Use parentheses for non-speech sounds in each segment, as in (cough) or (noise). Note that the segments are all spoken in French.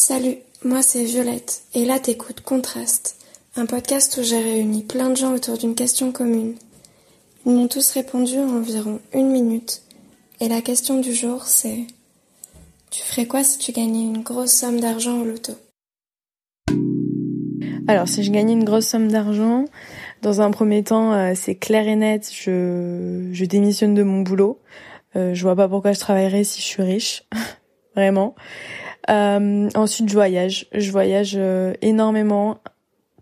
Salut, moi c'est Violette, et là t'écoutes Contraste, un podcast où j'ai réuni plein de gens autour d'une question commune. Ils m'ont tous répondu en environ une minute, et la question du jour c'est Tu ferais quoi si tu gagnais une grosse somme d'argent au loto? Alors si je gagnais une grosse somme d'argent, dans un premier temps euh, c'est clair et net, je, démissionne de mon boulot. Euh, je vois pas pourquoi je travaillerais si je suis riche, (laughs) vraiment. Euh, ensuite, je voyage. Je voyage euh, énormément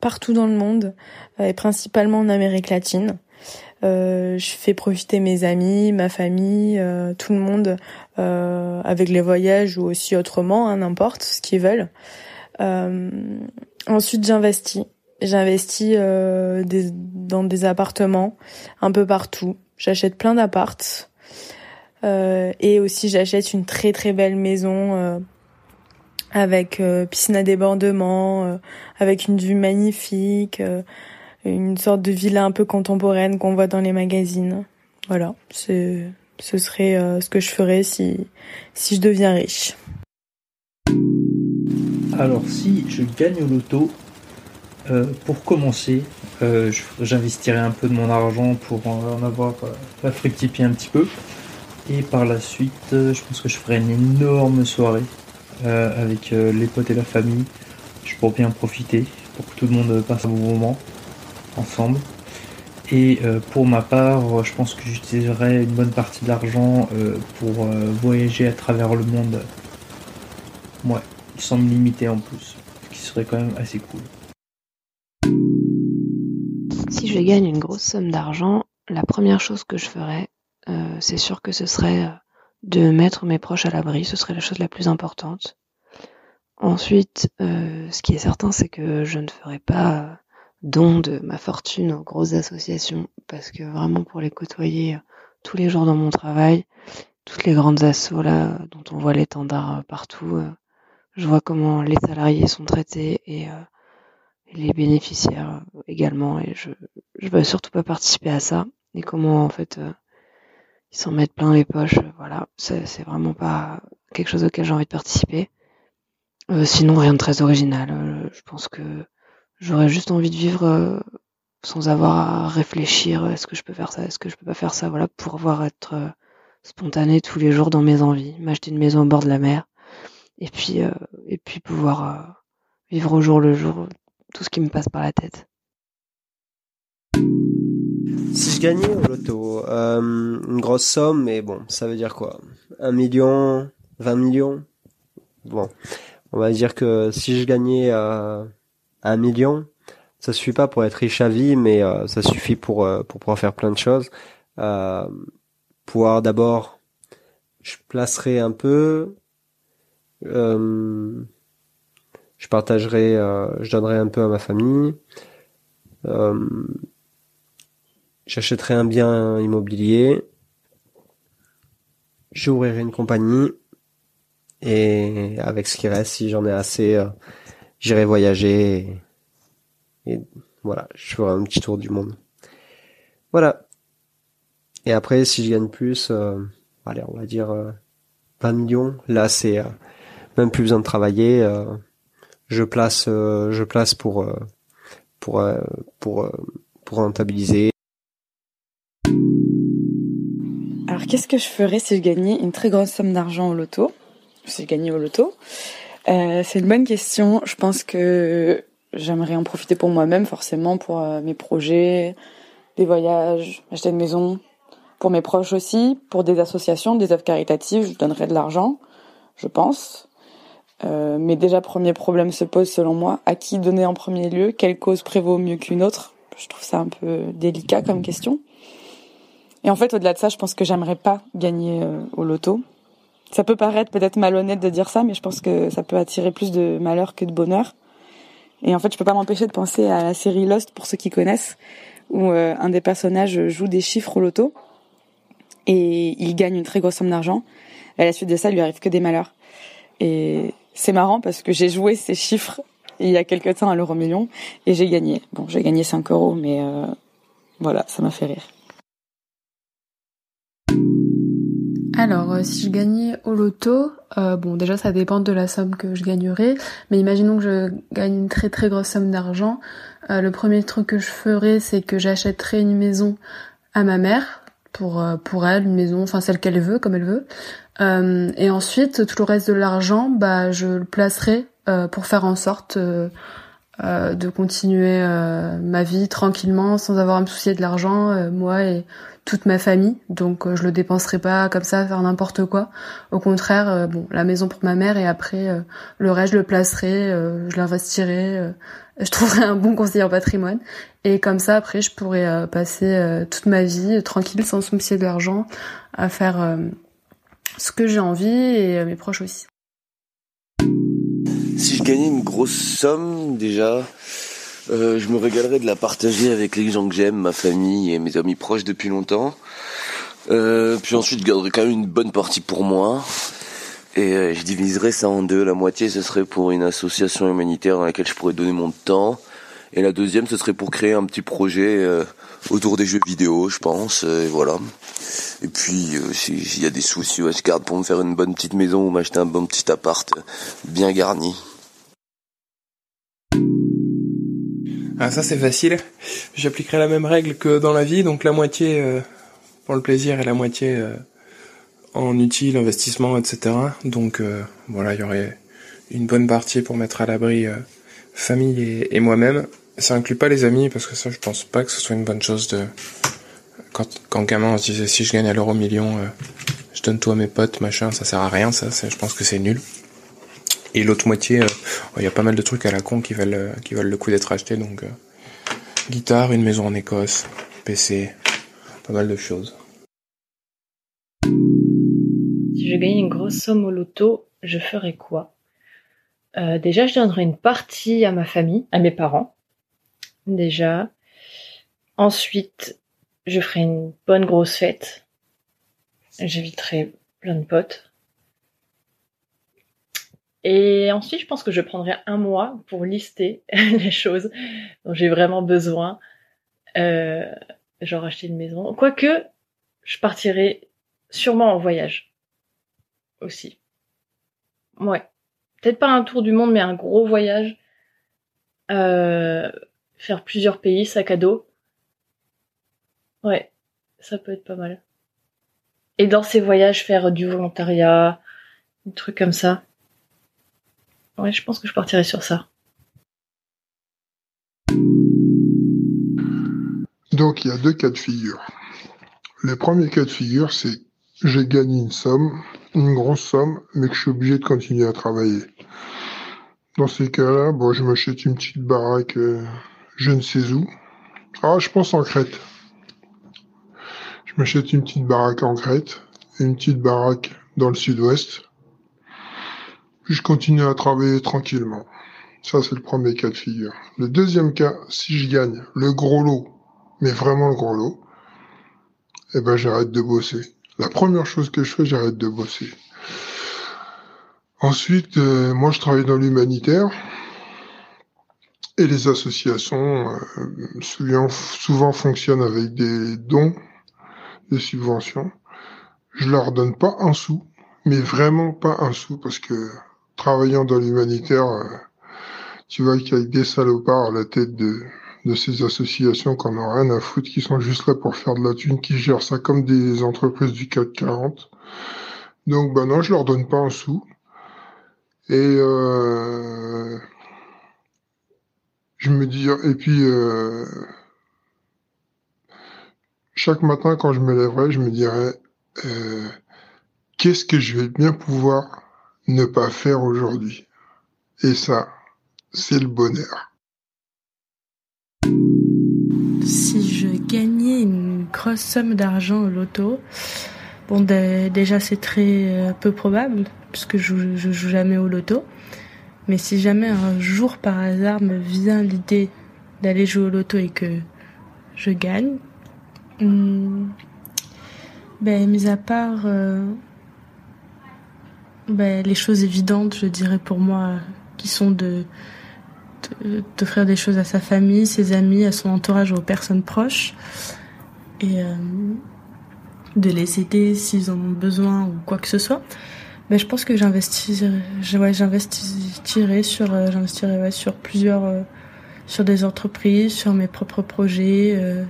partout dans le monde, euh, et principalement en Amérique latine. je fais profiter mes amis, ma famille, tout le monde avec les voyages ou aussi autrement, hein, n'importe ce qu'ils veulent. ensuite, j'investis. J'investis des, dans des appartements un peu partout. J'achète plein d'appartes. et aussi, j'achète une très très belle maison avec euh, piscine à débordement, euh, avec une vue magnifique, euh, une sorte de villa un peu contemporaine qu'on voit dans les magazines. Voilà, ce serait ce que je ferais si si je deviens riche. Alors si je gagne au loto, pour commencer, j'investirai un peu de mon argent pour en avoir la fructifier un petit peu. Et par la suite, je pense que je ferai une énorme soirée euh, avec euh, les potes et la famille. Je pourrais bien profiter pour que tout le monde passe un bon moment ensemble. Et euh, pour ma part, je pense que j'utiliserai une bonne partie de l'argent pour voyager à travers le monde. Ouais, sans me limiter en plus, ce qui serait quand même assez cool. Si je gagne une grosse somme d'argent, la première chose que je ferais, c'est sûr que ce serait de mettre mes proches à l'abri, ce serait la chose la plus importante. Ensuite, euh, ce qui est certain, c'est que je ne ferai pas don de ma fortune aux grosses associations, parce que vraiment pour les côtoyer euh, tous les jours dans mon travail, toutes les grandes assos là, dont on voit l'étendard euh, partout, je vois comment les salariés sont traités et, les bénéficiaires également, et je je veux surtout pas participer à ça, et comment en fait ils s'en mettent plein les poches. Euh, voilà, c'est vraiment pas quelque chose auquel j'ai envie de participer. Euh, sinon, rien de très original. Euh, je pense que j'aurais juste envie de vivre sans avoir à réfléchir. Est-ce que je peux faire ça Est-ce que je peux pas faire ça Voilà, pour pouvoir être spontané tous les jours dans mes envies. M'acheter une maison au bord de la mer et puis et puis pouvoir vivre au jour le jour tout ce qui me passe par la tête. Si je gagnais au loto euh, une grosse somme, mais bon, ça veut dire quoi? Un million, 20 millions? Bon, on va dire que si je gagnais euh, un million, ça suffit pas pour être riche à vie, mais euh, ça suffit pour euh, pour pouvoir faire plein de choses. Euh, pouvoir d'abord, je placerai un peu, euh, je partagerai, je donnerai un peu à ma famille. Euh, J'achèterai un bien immobilier. J'ouvrirai une compagnie. Et avec ce qui reste, si j'en ai assez, euh, j'irai voyager. Et, voilà, je ferai un petit tour du monde. Voilà. Et après, si je gagne plus, euh, allez, on va dire 20 euh, millions. Là, c'est même plus besoin de travailler. je place, je place pour pour pour pour rentabiliser. Alors qu'est-ce que je ferais si je gagnais une très grosse somme d'argent au loto? Si je gagnais au loto? Euh, C'est une bonne question. Je pense que j'aimerais en profiter pour moi-même, forcément, pour euh, mes projets, des voyages, acheter une maison, pour mes proches aussi, pour des associations, des œuvres caritatives, je donnerais de l'argent, je pense. Euh, mais déjà, premier problème se pose selon moi, à qui donner en premier lieu Quelle cause prévaut mieux qu'une autre? Je trouve ça un peu délicat comme question. Et en fait, au-delà de ça, je pense que j'aimerais pas gagner euh, au loto. Ça peut paraître peut-être malhonnête de dire ça, mais je pense que ça peut attirer plus de malheur que de bonheur. Et en fait, je peux pas m'empêcher de penser à la série Lost pour ceux qui connaissent, où euh, un des personnages joue des chiffres au loto et il gagne une très grosse somme d'argent. À la suite de ça, il lui arrive que des malheurs. Et c'est marrant parce que j'ai joué ces chiffres il y a quelques temps à l'euro million et j'ai gagné. Bon, j'ai gagné 5 euros, mais euh, voilà, ça m'a fait rire. Alors, euh, si je gagnais au loto, euh, bon, déjà ça dépend de la somme que je gagnerais, mais imaginons que je gagne une très très grosse somme d'argent. Euh, le premier truc que je ferais, c'est que j'achèterais une maison à ma mère pour pour elle, une maison, enfin celle qu'elle veut, comme elle veut. et ensuite, tout le reste de l'argent, bah, je le placerai pour faire en sorte de continuer ma vie tranquillement, sans avoir à me soucier de l'argent, moi et toute ma famille, donc euh, je le dépenserai pas comme ça à faire n'importe quoi. Au contraire, euh, bon, la maison pour ma mère et après euh, le reste je le placerai, je l'investirai, je trouverai un bon conseiller en patrimoine et comme ça après je pourrais passer toute ma vie tranquille sans soucier de l'argent à faire ce que j'ai envie et mes proches aussi. Si je gagnais une grosse somme déjà, euh, je me régalerais de la partager avec les gens que j'aime, ma famille et mes amis proches depuis longtemps. Euh, puis ensuite, je garderais quand même une bonne partie pour moi. Et euh, je diviserais ça en deux. La moitié, ce serait pour une association humanitaire dans laquelle je pourrais donner mon temps. Et la deuxième, ce serait pour créer un petit projet autour des jeux vidéo, je pense. et voilà. Et puis, s'il y a des soucis, je garde pour me faire une bonne petite maison ou m'acheter un bon petit appart bien garni. Ah ça c'est facile. J'appliquerai la même règle que dans la vie, donc la moitié euh, pour le plaisir et la moitié euh, en utile, investissement, etc. Donc euh, voilà, il y aurait une bonne partie pour mettre à l'abri famille et, moi-même. Ça inclut pas les amis parce que ça je pense pas que ce soit une bonne chose de quand quand gamin on se disait si je gagne à l'euro million, je donne tout à mes potes, machin, ça sert à rien ça. Je pense que c'est nul. Et l'autre moitié, euh, il y a pas mal de trucs à la con qui valent, euh, le coup d'être achetés. Donc, euh, guitare, une maison en Écosse, PC, pas mal de choses. Si je gagnais une grosse somme au loto, je ferais quoi? Déjà, je donnerais une partie à ma famille, à mes parents. Déjà. Ensuite, je ferais une bonne grosse fête. J'inviterais plein de potes. Et ensuite, je pense que je prendrai un mois pour lister (laughs) les choses dont j'ai vraiment besoin. Euh, genre acheter une maison. Quoique, je partirai sûrement en voyage aussi. Ouais. Peut-être pas un tour du monde, mais un gros voyage. Euh, faire plusieurs pays, sac à dos. Ouais, ça peut être pas mal. Et dans ces voyages, faire du volontariat, des trucs comme ça. Ouais, je pense que je partirai sur ça. Donc il y a deux cas de figure. Le premier cas de figure, c'est j'ai gagné une somme, une grosse somme, mais que je suis obligé de continuer à travailler. Dans ces cas-là, je m'achète une petite baraque, euh, je ne sais où. Ah, je pense en Crète. Je m'achète une petite baraque en Crète, et une petite baraque dans le sud-ouest. Puis je continue à travailler tranquillement. Ça, c'est le premier cas de figure. Le deuxième cas, si je gagne le gros lot, mais vraiment le gros lot, eh ben, j'arrête de bosser. La première chose que je fais, j'arrête de bosser. Ensuite, euh, moi, je travaille dans l'humanitaire. Et les associations euh, souvent, souvent fonctionnent avec des dons, des subventions. Je leur donne pas un sou, mais vraiment pas un sou, parce que travaillant dans l'humanitaire, euh, tu vois qu'il y a des salopards à la tête de, de ces associations qu'on n'a rien à foutre, qui sont juste là pour faire de la thune, qui gèrent ça comme des entreprises du CAC 40. Donc ben non, je leur donne pas un sou. Et euh, je me dis, et puis euh, chaque matin quand je me lèverai, je me dirais, euh, qu'est-ce que je vais bien pouvoir ne pas faire aujourd'hui. Et ça, c'est le bonheur. Si je gagnais une grosse somme d'argent au loto, bon déjà c'est très euh, peu probable puisque je, joue jamais au loto. Mais si jamais un jour par hasard me vient l'idée d'aller jouer au loto et que je gagne, hmm, ben mis à part euh, ben, Les choses évidentes, je dirais pour moi, qui sont de d'offrir des choses à sa famille, ses amis, à son entourage, aux personnes proches. Et, euh, de les aider s'ils en ont besoin ou quoi que ce soit. Mais je pense que j'investirais, ouais, j'investirais sur, euh, ouais, sur plusieurs, euh, sur des entreprises, sur mes propres projets, euh,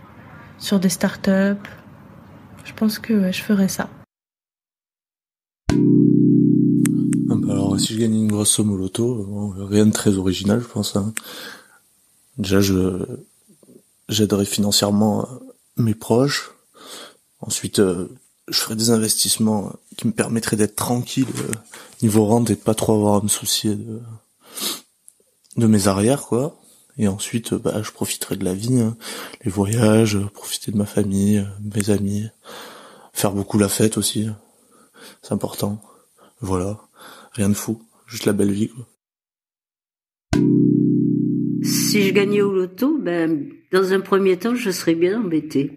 sur des startups. Je pense que ouais, je ferais ça. Je gagne une grosse somme au loto, rien de très original, je pense. Hein. Déjà, je j'aiderai financièrement mes proches. Ensuite, euh, je ferai des investissements qui me permettraient d'être tranquille euh, niveau rente et de pas trop avoir à me soucier de, mes arrières, quoi. Et ensuite, euh, bah, je profiterai de la vie, hein. les voyages, profiter de ma famille, mes amis, faire beaucoup la fête aussi. C'est important. Voilà, rien de fou, juste la belle vie. Si je gagnais au loto, ben, dans un premier temps, je serais bien embêtée.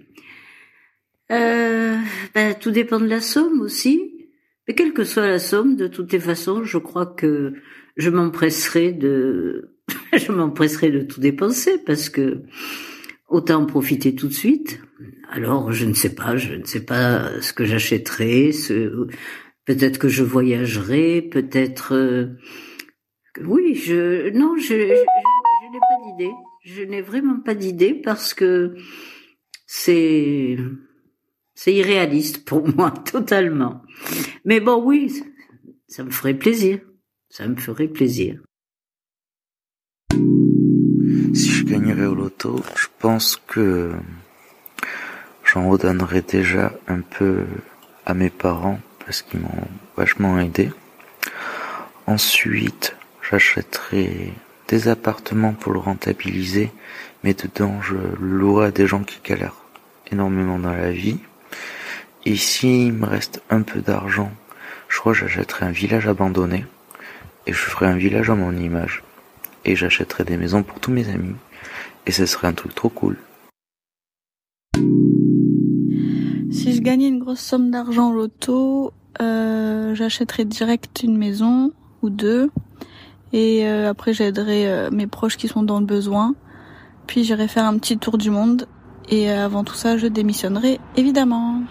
Euh, ben, tout dépend de la somme aussi. Mais quelle que soit la somme, de toutes les façons, je crois que je m'empresserai de, (laughs) je m'empresserai de tout dépenser parce que autant en profiter tout de suite. Alors, je ne sais pas, je ne sais pas ce que j'achèterai, peut-être que je voyagerai, peut-être, euh, oui, je, non, je, je, je n'ai pas d'idée. Je n'ai vraiment pas d'idée parce que c'est, c'est irréaliste pour (laughs) moi, totalement. Mais bon, oui, ça me ferait plaisir. Ça me ferait plaisir. Si je gagnerais au loto, je pense que j'en redonnerais déjà un peu à mes parents parce qu'ils m'ont vachement aidé. Ensuite, j'achèterais des appartements pour le rentabiliser, mais dedans je louerai à des gens qui galèrent énormément dans la vie. Et s'il me reste un peu d'argent, je crois que j'achèterai un village abandonné et je ferai un village à mon image. Et j'achèterai des maisons pour tous mes amis. Et ce serait un truc trop cool. Si je gagnais une grosse somme d'argent au loto, euh, j'achèterais direct une maison ou deux. Et euh, après j'aiderai euh, mes proches qui sont dans le besoin. Puis j'irai faire un petit tour du monde. Et avant tout ça, je démissionnerai évidemment.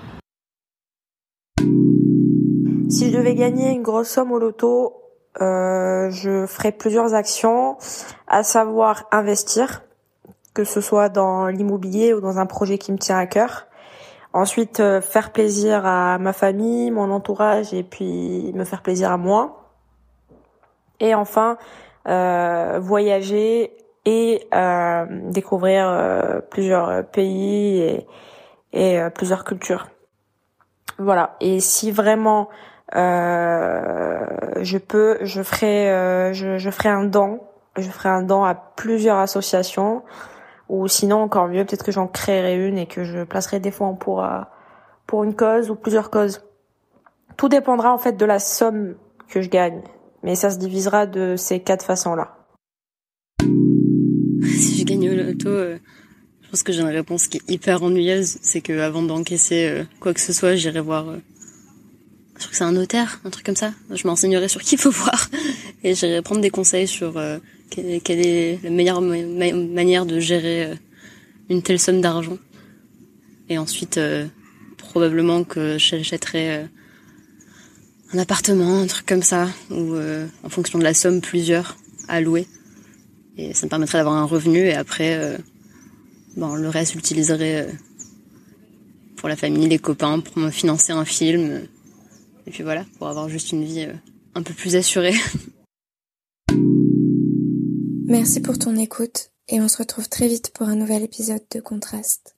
Si je devais gagner une grosse somme au loto, je ferais plusieurs actions, à savoir investir, que ce soit dans l'immobilier ou dans un projet qui me tient à cœur. Ensuite, euh, faire plaisir à ma famille, mon entourage et puis me faire plaisir à moi. Et enfin, euh, voyager et euh, découvrir euh, plusieurs pays et, et euh, plusieurs cultures. Voilà. Et si vraiment euh, je peux, je ferai, je, je ferai un don, je ferai un don à plusieurs associations, ou sinon encore mieux, peut-être que j'en créerai une et que je placerai des fonds pour euh, pour une cause ou plusieurs causes. Tout dépendra en fait de la somme que je gagne, mais ça se divisera de ces quatre façons-là. Si je gagne au loto, je pense que j'ai une réponse qui est hyper ennuyeuse, c'est que avant d'encaisser quoi que ce soit, j'irai voir je crois que c'est un notaire, un truc comme ça. Je m'enseignerai sur qui il faut voir et j'irai prendre des conseils sur euh, quelle, est la meilleure manière de gérer euh, une telle somme d'argent. Et ensuite, euh, probablement que j'achèterai un appartement, un truc comme ça, ou en fonction de la somme, plusieurs à louer. Et ça me permettrait d'avoir un revenu et après, bon, le reste, j'utiliserai pour la famille, les copains, pour me financer un film et puis voilà, pour avoir juste une vie euh, un peu plus assurée. (laughs) Merci pour ton écoute et on se retrouve très vite pour un nouvel épisode de Contraste.